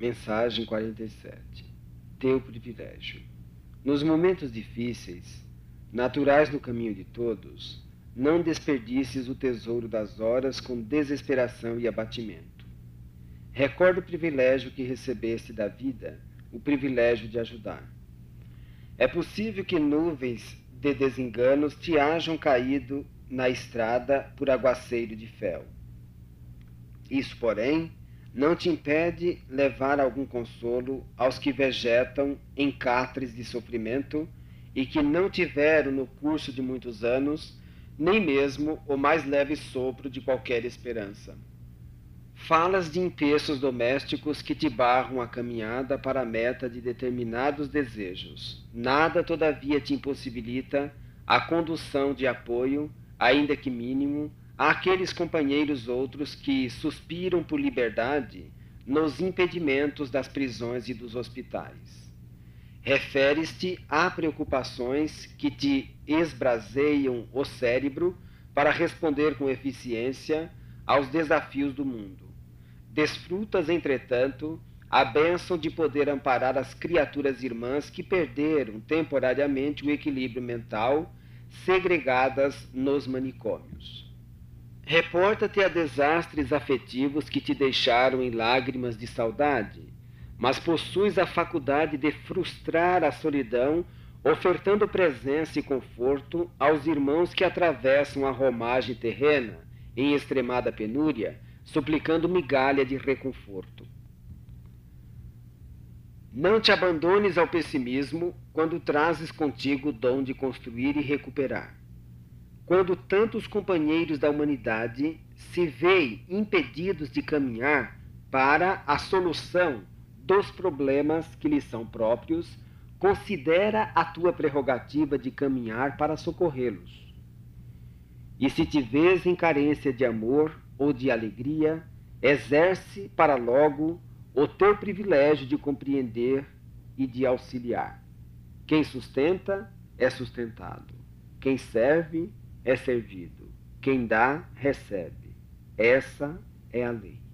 Mensagem 47 Teu privilégio. Nos momentos difíceis, naturais no caminho de todos, não desperdices o tesouro das horas com desesperação e abatimento. Recorda o privilégio que recebeste da vida, o privilégio de ajudar. É possível que nuvens de desenganos te hajam caído na estrada por aguaceiro de fel. Isso, porém, não te impede levar algum consolo aos que vegetam em catres de sofrimento e que não tiveram no curso de muitos anos nem mesmo o mais leve sopro de qualquer esperança. Falas de empeços domésticos que te barram a caminhada para a meta de determinados desejos. Nada, todavia, te impossibilita a condução de apoio, ainda que mínimo, àqueles companheiros outros que suspiram por liberdade nos impedimentos das prisões e dos hospitais. Referes-te a preocupações que te esbrazeiam o cérebro para responder com eficiência aos desafios do mundo. Desfrutas, entretanto, a bênção de poder amparar as criaturas irmãs que perderam temporariamente o equilíbrio mental, segregadas nos manicômios. Reporta-te a desastres afetivos que te deixaram em lágrimas de saudade, mas possuis a faculdade de frustrar a solidão, ofertando presença e conforto aos irmãos que atravessam a romagem terrena em extremada penúria, suplicando migalha de reconforto. Não te abandones ao pessimismo quando trazes contigo o dom de construir e recuperar quando tantos companheiros da humanidade se veem impedidos de caminhar para a solução dos problemas que lhes são próprios, considera a tua prerrogativa de caminhar para socorrê-los. E se te vês em carência de amor ou de alegria, exerce para logo o teu privilégio de compreender e de auxiliar. Quem sustenta é sustentado. Quem serve é servido. Quem dá, recebe. Essa é a lei.